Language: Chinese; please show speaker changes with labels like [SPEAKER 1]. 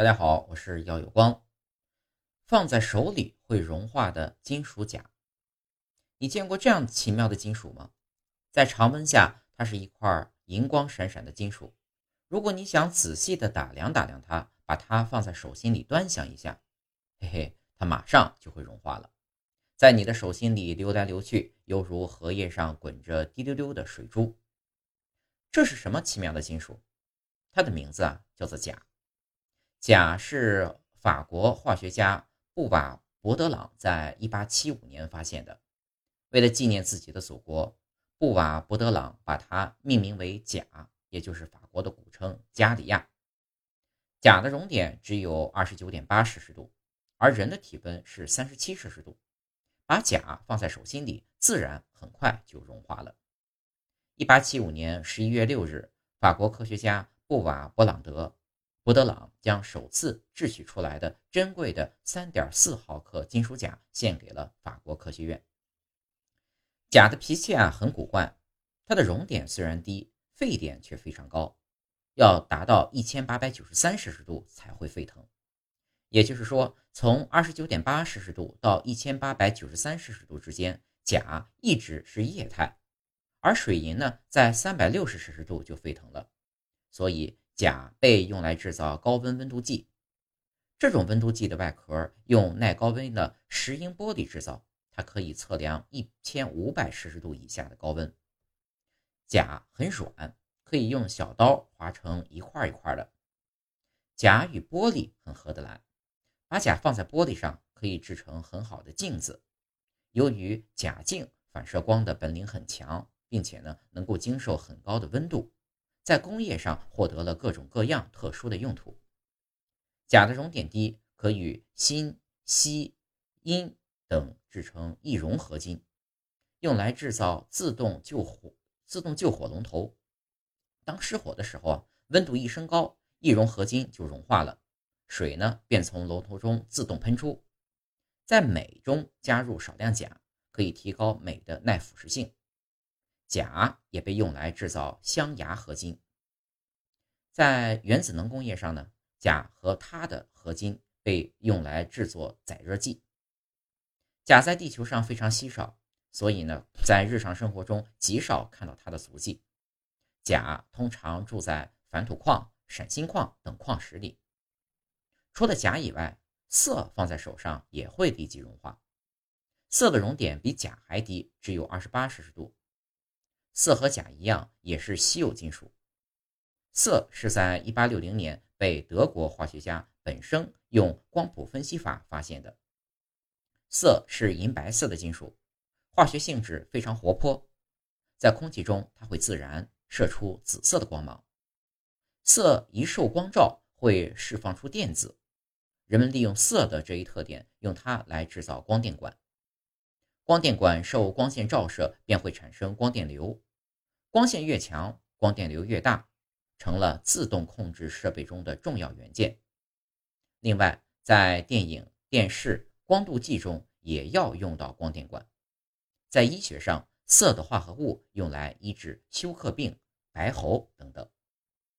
[SPEAKER 1] 大家好，我是耀有光。放在手里会融化的金属钾，你见过这样奇妙的金属吗？在常温下，它是一块银光闪闪的金属。如果你想仔细的打量打量它，把它放在手心里端详一下，嘿嘿，它马上就会融化了，在你的手心里流来流去，犹如荷叶上滚着滴溜溜的水珠。这是什么奇妙的金属？它的名字啊，叫做钾。钾是法国化学家布瓦伯德朗在1875年发现的。为了纪念自己的祖国，布瓦伯德朗把它命名为钾，也就是法国的古称加里亚。钾的熔点只有29.8摄氏度，而人的体温是37摄氏度。把钾放在手心里，自然很快就融化了。1875年11月6日，法国科学家布瓦伯朗德。伯德朗将首次制取出来的珍贵的3.4毫克金属钾献给了法国科学院。钾的脾气啊很古怪，它的熔点虽然低，沸点却非常高，要达到1893摄氏度才会沸腾。也就是说，从29.8摄氏度到1893摄氏度之间，钾一直是液态，而水银呢，在360摄氏度就沸腾了，所以。钾被用来制造高温温度计，这种温度计的外壳用耐高温的石英玻璃制造，它可以测量一千五百摄氏度以下的高温。钾很软，可以用小刀划成一块一块的。钾与玻璃很合得来，把钾放在玻璃上可以制成很好的镜子。由于钾镜反射光的本领很强，并且呢能够经受很高的温度。在工业上获得了各种各样特殊的用途。钾的熔点低，可与锌、锡、铟等制成易熔合金，用来制造自动救火、自动救火龙头。当失火的时候啊，温度一升高，易熔合金就融化了，水呢便从龙头中自动喷出。在镁中加入少量钾，可以提高镁的耐腐蚀性。钾也被用来制造镶牙合金。在原子能工业上呢，钾和它的合金被用来制作载热剂。钾在地球上非常稀少，所以呢，在日常生活中极少看到它的足迹。钾通常住在矾土矿、闪锌矿等矿石里。除了钾以外，铯放在手上也会立即融化。铯的熔点比钾还低，只有二十八摄氏度。铯和钾一样，也是稀有金属。铯是在1860年被德国化学家本生用光谱分析法发现的。铯是银白色的金属，化学性质非常活泼，在空气中它会自燃，射出紫色的光芒。铯一受光照会释放出电子，人们利用铯的这一特点，用它来制造光电管。光电管受光线照射，便会产生光电流。光线越强，光电流越大，成了自动控制设备中的重要元件。另外，在电影、电视、光度计中也要用到光电管。在医学上，色的化合物用来医治休克病、白喉等等。